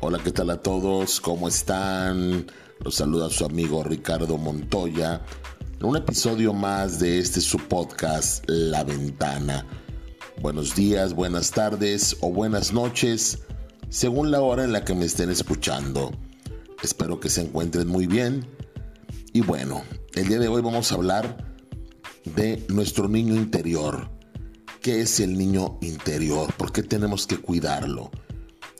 Hola, ¿qué tal a todos? ¿Cómo están? Los saluda su amigo Ricardo Montoya un episodio más de este su podcast La Ventana. Buenos días, buenas tardes o buenas noches, según la hora en la que me estén escuchando. Espero que se encuentren muy bien. Y bueno, el día de hoy vamos a hablar de nuestro niño interior. ¿Qué es el niño interior? ¿Por qué tenemos que cuidarlo?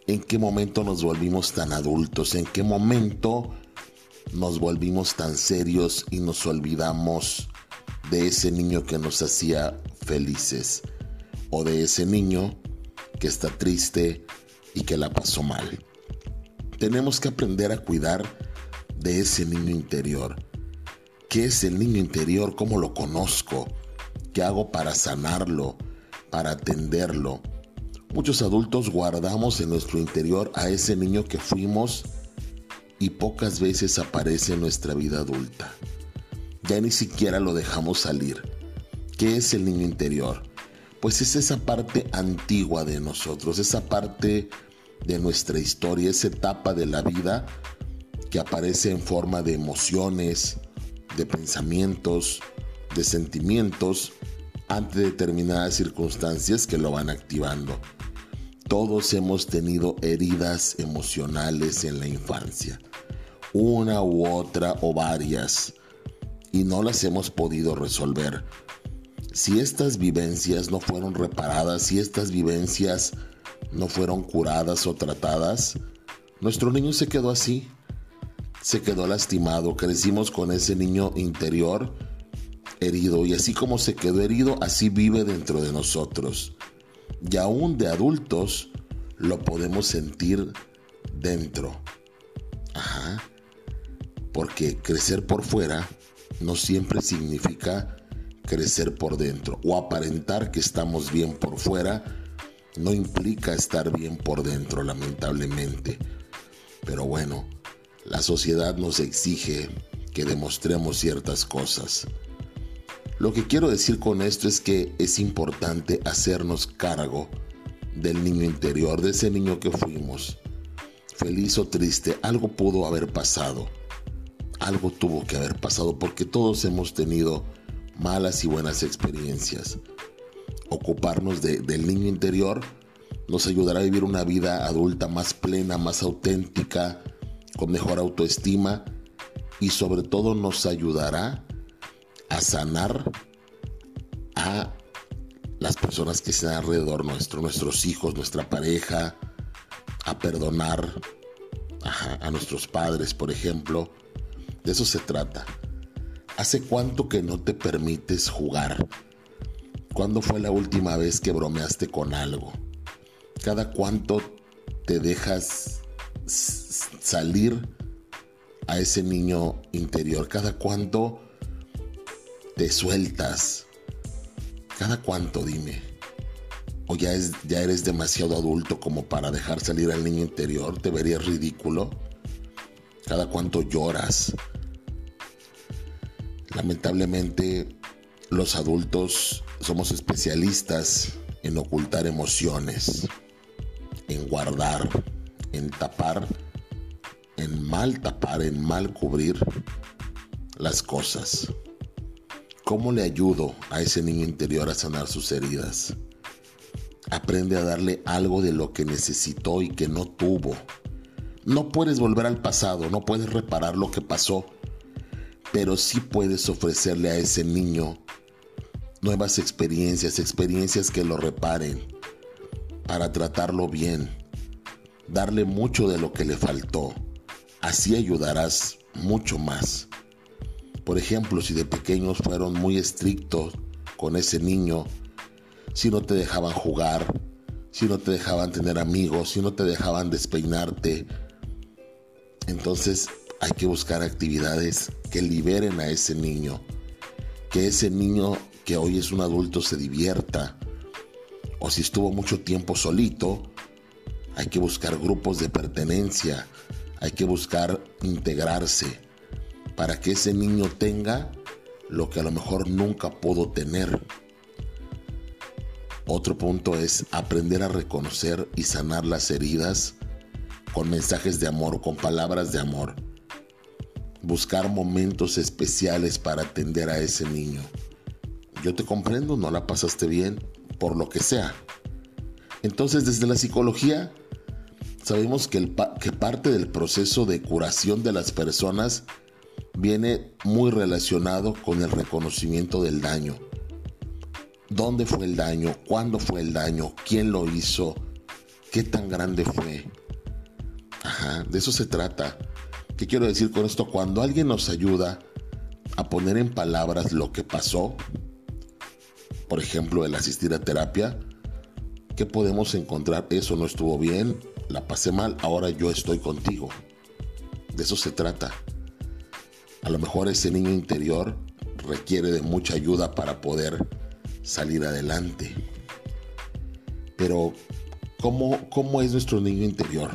¿En qué momento nos volvimos tan adultos? ¿En qué momento nos volvimos tan serios y nos olvidamos de ese niño que nos hacía felices? ¿O de ese niño que está triste y que la pasó mal? Tenemos que aprender a cuidar de ese niño interior. ¿Qué es el niño interior? ¿Cómo lo conozco? ¿Qué hago para sanarlo? Para atenderlo? Muchos adultos guardamos en nuestro interior a ese niño que fuimos y pocas veces aparece en nuestra vida adulta. Ya ni siquiera lo dejamos salir. ¿Qué es el niño interior? Pues es esa parte antigua de nosotros, esa parte de nuestra historia, esa etapa de la vida que aparece en forma de emociones, de pensamientos, de sentimientos ante determinadas circunstancias que lo van activando. Todos hemos tenido heridas emocionales en la infancia, una u otra o varias, y no las hemos podido resolver. Si estas vivencias no fueron reparadas, si estas vivencias no fueron curadas o tratadas, nuestro niño se quedó así, se quedó lastimado, crecimos con ese niño interior herido y así como se quedó herido, así vive dentro de nosotros. Y aún de adultos lo podemos sentir dentro. Ajá. Porque crecer por fuera no siempre significa crecer por dentro o aparentar que estamos bien por fuera no implica estar bien por dentro, lamentablemente. Pero bueno, la sociedad nos exige que demostremos ciertas cosas. Lo que quiero decir con esto es que es importante hacernos cargo del niño interior, de ese niño que fuimos. Feliz o triste, algo pudo haber pasado. Algo tuvo que haber pasado porque todos hemos tenido malas y buenas experiencias. Ocuparnos del niño interior nos ayudará a vivir una vida adulta más plena, más auténtica, con mejor autoestima y sobre todo nos ayudará a sanar a las personas que están alrededor nuestro, nuestros hijos, nuestra pareja, a perdonar a nuestros padres, por ejemplo. De eso se trata. ¿Hace cuánto que no te permites jugar? ¿Cuándo fue la última vez que bromeaste con algo? ¿Cada cuánto te dejas salir a ese niño interior? ¿Cada cuánto te sueltas? ¿Cada cuánto, dime? ¿O ya, es, ya eres demasiado adulto como para dejar salir al niño interior? ¿Te verías ridículo? ¿Cada cuánto lloras? Lamentablemente, los adultos somos especialistas en ocultar emociones, en guardar, en tapar, en mal tapar, en mal cubrir las cosas. ¿Cómo le ayudo a ese niño interior a sanar sus heridas? Aprende a darle algo de lo que necesitó y que no tuvo. No puedes volver al pasado, no puedes reparar lo que pasó, pero sí puedes ofrecerle a ese niño nuevas experiencias, experiencias que lo reparen, para tratarlo bien, darle mucho de lo que le faltó. Así ayudarás mucho más. Por ejemplo, si de pequeños fueron muy estrictos con ese niño, si no te dejaban jugar, si no te dejaban tener amigos, si no te dejaban despeinarte, entonces hay que buscar actividades que liberen a ese niño, que ese niño que hoy es un adulto se divierta, o si estuvo mucho tiempo solito, hay que buscar grupos de pertenencia, hay que buscar integrarse para que ese niño tenga lo que a lo mejor nunca pudo tener. Otro punto es aprender a reconocer y sanar las heridas con mensajes de amor, con palabras de amor. Buscar momentos especiales para atender a ese niño. Yo te comprendo, no la pasaste bien, por lo que sea. Entonces, desde la psicología, sabemos que, que parte del proceso de curación de las personas viene muy relacionado con el reconocimiento del daño. ¿Dónde fue el daño? ¿Cuándo fue el daño? ¿Quién lo hizo? ¿Qué tan grande fue? Ajá, de eso se trata. ¿Qué quiero decir con esto? Cuando alguien nos ayuda a poner en palabras lo que pasó, por ejemplo, el asistir a terapia, ¿qué podemos encontrar? Eso no estuvo bien, la pasé mal, ahora yo estoy contigo. De eso se trata. A lo mejor ese niño interior requiere de mucha ayuda para poder salir adelante. Pero, ¿cómo, cómo es nuestro niño interior?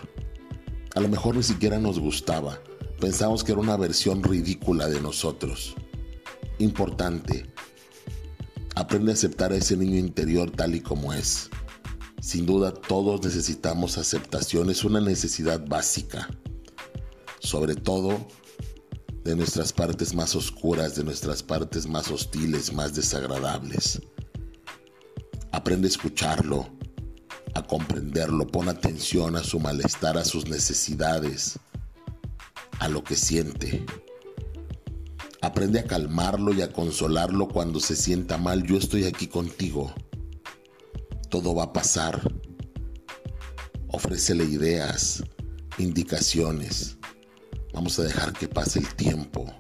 A lo mejor ni siquiera nos gustaba. Pensamos que era una versión ridícula de nosotros. Importante. Aprende a aceptar a ese niño interior tal y como es. Sin duda todos necesitamos aceptación, es una necesidad básica. Sobre todo de nuestras partes más oscuras, de nuestras partes más hostiles, más desagradables. Aprende a escucharlo, a comprenderlo, pon atención a su malestar, a sus necesidades, a lo que siente. Aprende a calmarlo y a consolarlo cuando se sienta mal. Yo estoy aquí contigo. Todo va a pasar. Ofrécele ideas, indicaciones Vamos a dejar que pase el tiempo.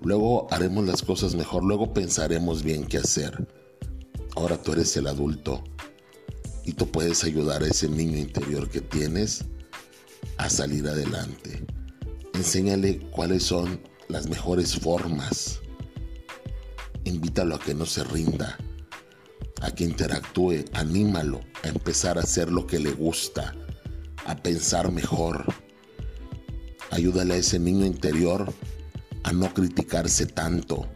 Luego haremos las cosas mejor, luego pensaremos bien qué hacer. Ahora tú eres el adulto y tú puedes ayudar a ese niño interior que tienes a salir adelante. Enséñale cuáles son las mejores formas. Invítalo a que no se rinda, a que interactúe, anímalo a empezar a hacer lo que le gusta, a pensar mejor Ayúdale a ese niño interior a no criticarse tanto,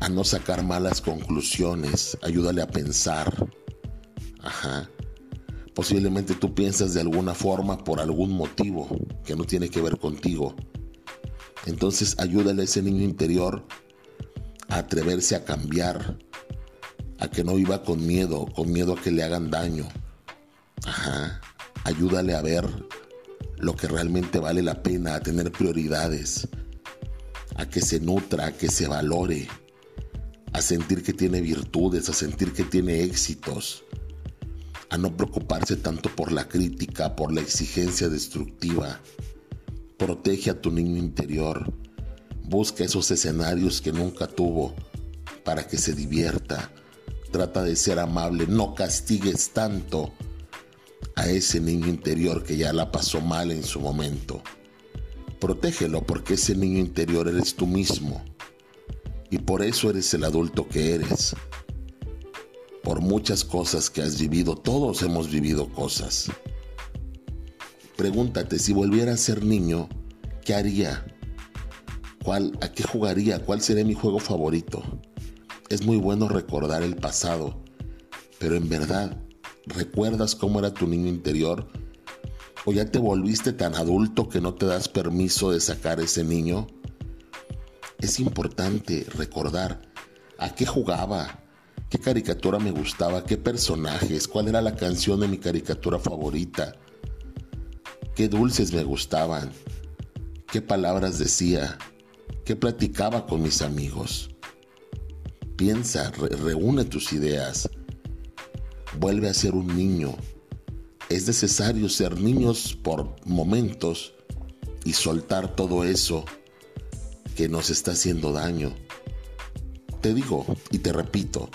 a no sacar malas conclusiones. Ayúdale a pensar. Ajá. Posiblemente tú piensas de alguna forma por algún motivo que no tiene que ver contigo. Entonces ayúdale a ese niño interior a atreverse a cambiar, a que no viva con miedo, con miedo a que le hagan daño. Ajá. Ayúdale a ver lo que realmente vale la pena, a tener prioridades, a que se nutra, a que se valore, a sentir que tiene virtudes, a sentir que tiene éxitos, a no preocuparse tanto por la crítica, por la exigencia destructiva. Protege a tu niño interior, busca esos escenarios que nunca tuvo para que se divierta. Trata de ser amable, no castigues tanto a ese niño interior que ya la pasó mal en su momento. Protégelo porque ese niño interior eres tú mismo. Y por eso eres el adulto que eres. Por muchas cosas que has vivido, todos hemos vivido cosas. Pregúntate, si volviera a ser niño, ¿qué haría? ¿Cuál, ¿A qué jugaría? ¿Cuál sería mi juego favorito? Es muy bueno recordar el pasado, pero en verdad ¿Recuerdas cómo era tu niño interior? ¿O ya te volviste tan adulto que no te das permiso de sacar ese niño? Es importante recordar a qué jugaba, qué caricatura me gustaba, qué personajes, cuál era la canción de mi caricatura favorita, qué dulces me gustaban, qué palabras decía, qué platicaba con mis amigos. Piensa, reúne tus ideas vuelve a ser un niño. Es necesario ser niños por momentos y soltar todo eso que nos está haciendo daño. Te digo y te repito,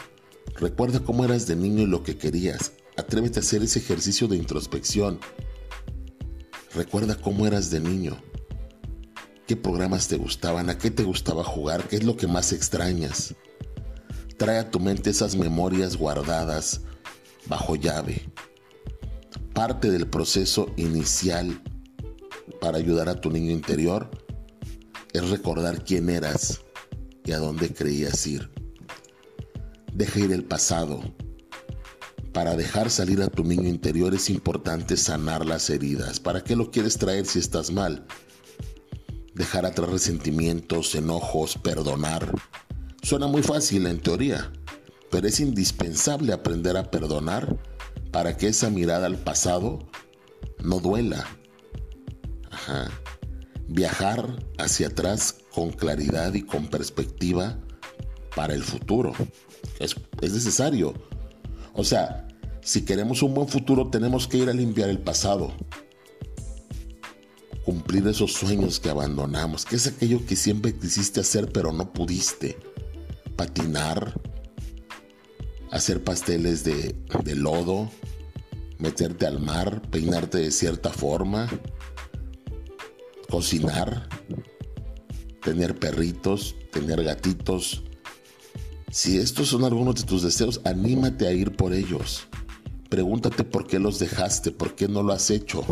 recuerda cómo eras de niño y lo que querías. Atrévete a hacer ese ejercicio de introspección. Recuerda cómo eras de niño. ¿Qué programas te gustaban? ¿A qué te gustaba jugar? ¿Qué es lo que más extrañas? Trae a tu mente esas memorias guardadas bajo llave. Parte del proceso inicial para ayudar a tu niño interior es recordar quién eras y a dónde creías ir. Deja ir el pasado. Para dejar salir a tu niño interior es importante sanar las heridas. ¿Para qué lo quieres traer si estás mal? Dejar atrás resentimientos, enojos, perdonar. Suena muy fácil en teoría, pero es indispensable aprender a perdonar para que esa mirada al pasado no duela. Viajar hacia atrás con claridad y con perspectiva para el futuro. Es, es necesario. O sea, si queremos un buen futuro tenemos que ir a limpiar el pasado. Cumplir esos sueños que abandonamos, que es aquello que siempre quisiste hacer pero no pudiste. Patinar, hacer pasteles de, lodo, meterte al mar, peinarte de cierta forma, cocinar, tener perritos, tener gatitos. Si estos son algunos de tus deseos, anímate a ir por ellos. Pregúntate por qué los dejaste, por qué no lo has hecho.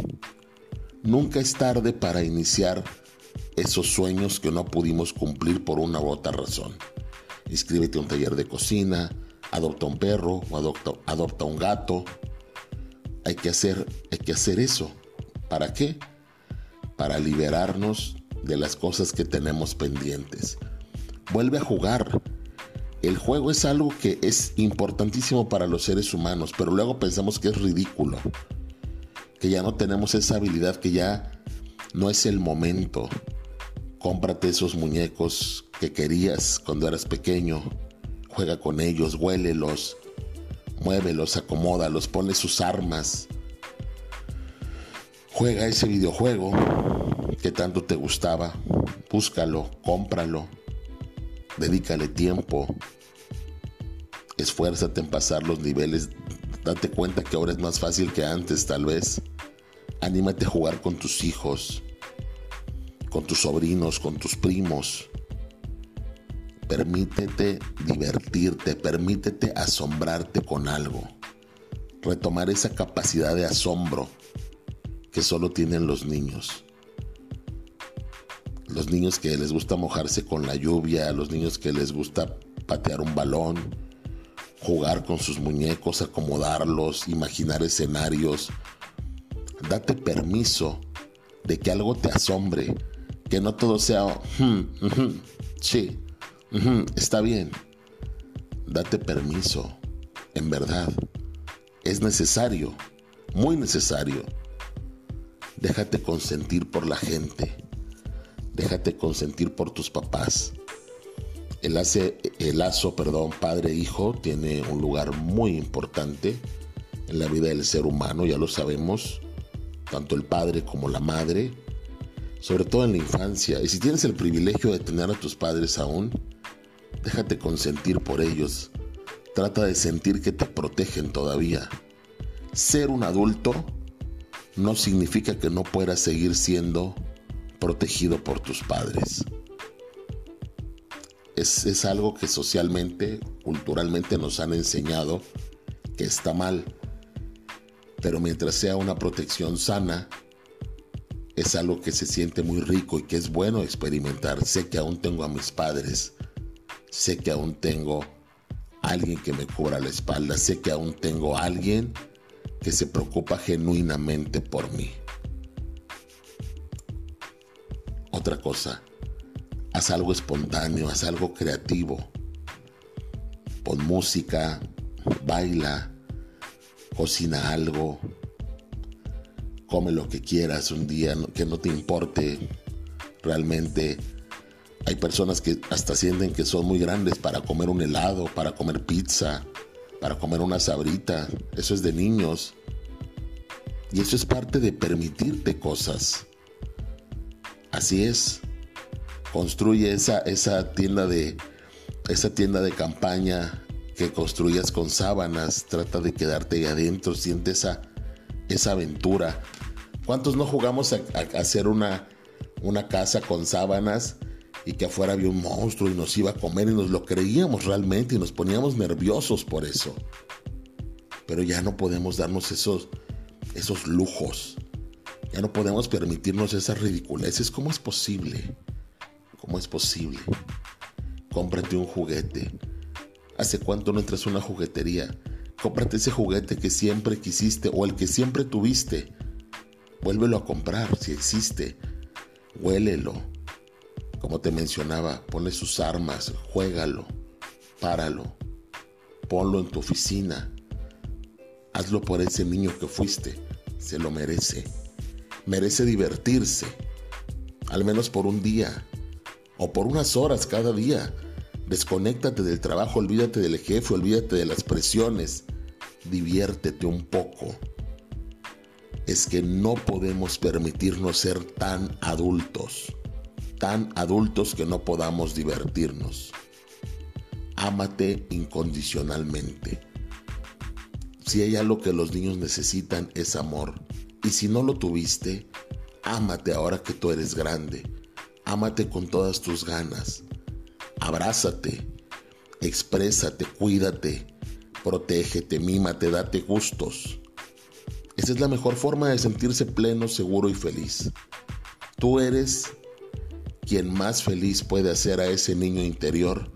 Nunca es tarde para iniciar esos sueños que no pudimos cumplir por una u otra razón. Inscríbete a un taller de cocina, adopta un perro o adopta, adopta un gato. Hay que, hacer, hay que hacer eso. ¿Para qué? Para liberarnos de las cosas que tenemos pendientes. Vuelve a jugar. El juego es algo que es importantísimo para los seres humanos, pero luego pensamos que es ridículo, que ya no tenemos esa habilidad, que ya no es el momento. Cómprate esos muñecos que querías cuando eras pequeño, juega con ellos, huélelos, muévelos, acomódalos, pone sus armas. Juega ese videojuego que tanto te gustaba, búscalo, cómpralo, dedícale tiempo, esfuérzate en pasar los niveles, date cuenta que ahora es más fácil que antes tal vez. Anímate a jugar con tus hijos, con tus sobrinos, con tus primos. Permítete divertirte, permítete asombrarte con algo. Retomar esa capacidad de asombro que solo tienen los niños. Los niños que les gusta mojarse con la lluvia, los niños que les gusta patear un balón, jugar con sus muñecos, acomodarlos, imaginar escenarios. Date permiso de que algo te asombre, que no todo sea, hmm, sí, está bien. Date permiso, en verdad. Es necesario, muy necesario. Déjate consentir por la gente. Déjate consentir por tus papás. El, el lazo, perdón, padre-hijo tiene un lugar muy importante en la vida del ser humano, ya lo sabemos, tanto el padre como la madre, sobre todo en la infancia. Y si tienes el privilegio de tener a tus padres aún, Déjate consentir por ellos. Trata de sentir que te protegen todavía. Ser un adulto no significa que no puedas seguir siendo protegido por tus padres. Es, es, algo que socialmente, culturalmente nos han enseñado que está mal. Pero mientras sea una protección sana, es algo que se siente muy rico y que es bueno experimentar. Sé que aún tengo a mis padres sé que aún tengo alguien que me cubra la espalda, sé que aún tengo alguien que se preocupa genuinamente por mí. Otra cosa, haz algo espontáneo, haz algo creativo. Pon música, baila, cocina algo, come lo que quieras un día, que no te importe realmente hay personas que hasta sienten que son muy grandes para comer un helado, para comer pizza, para comer una sabrita. Eso es de niños. Y eso es parte de permitirte cosas. Así es. Construye esa, esa tienda de esa tienda de campaña que construyas con sábanas. Trata de quedarte ahí adentro. Siente esa, esa aventura. ¿Cuántos no jugamos a, a hacer una, una casa con sábanas? Y que afuera había un monstruo y nos iba a comer y nos lo creíamos realmente y nos poníamos nerviosos por eso. Pero ya no podemos darnos esos, esos lujos. Ya no podemos permitirnos esas ridiculeces. ¿Cómo es posible? ¿Cómo es posible? Cómprate un juguete. ¿Hace cuánto no entras a una juguetería? Cómprate ese juguete que siempre quisiste o el que siempre tuviste. Vuélvelo a comprar si existe. Huélelo. Como te mencionaba, pone sus armas, juégalo, páralo, ponlo en tu oficina. Hazlo por ese niño que fuiste. Se lo merece. Merece divertirse. Al menos por un día. O por unas horas cada día. Desconéctate del trabajo, olvídate del jefe, olvídate de las presiones. Diviértete un poco. Es que no podemos permitirnos ser tan adultos, tan adultos que no podamos divertirnos. Ámate incondicionalmente. Si hay algo que los niños necesitan es amor. Y si no lo tuviste, ámate ahora que tú eres grande. Ámate con todas tus ganas abrázate, exprésate, cuídate, protégete, mímate, date gustos. Esa es la mejor forma de sentirse pleno, seguro y feliz. Tú eres quien más feliz puede hacer a ese niño interior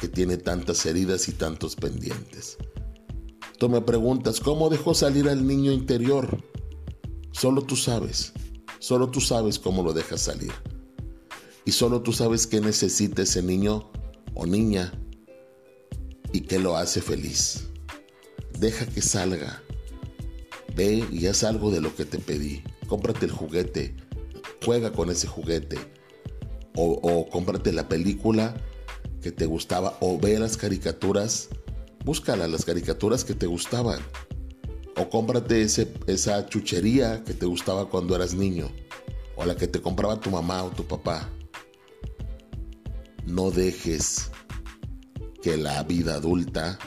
que tiene tantas heridas y tantos pendientes. Tú me preguntas, ¿cómo dejó salir al niño interior? Solo tú sabes, solo tú sabes cómo lo dejas salir. Y solo tú sabes qué necesita ese niño o niña y qué lo hace feliz. Deja que salga. Ve y haz algo de lo que te pedí. Cómprate el juguete. Juega con ese juguete. O, cómprate la película que te gustaba. O ve las caricaturas. Búscala, las caricaturas que te gustaban. O cómprate ese, esa chuchería que te gustaba cuando eras niño. O la que te compraba tu mamá o tu papá. No dejes que la vida adulta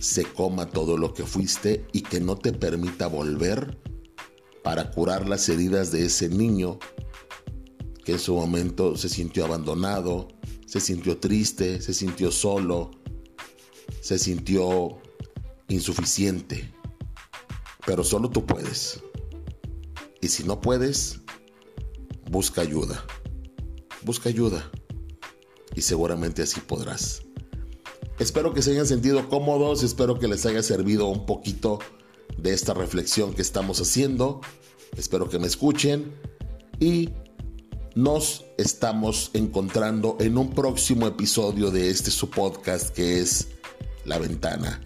se coma todo lo que fuiste y que no te permita volver para curar las heridas de ese niño que en su momento se sintió abandonado, se sintió triste, se sintió solo, se sintió insuficiente. Pero solo tú puedes. Y si no puedes, busca ayuda. Busca ayuda y seguramente así podrás. Espero que se hayan sentido cómodos, espero que les haya servido un poquito de esta reflexión que estamos haciendo. Espero que me escuchen y nos estamos encontrando en un próximo episodio de este su podcast que es La Ventana.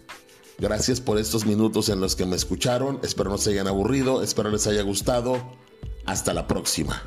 Gracias por estos minutos en los que me escucharon, espero no se hayan aburrido, espero les haya gustado. Hasta la próxima.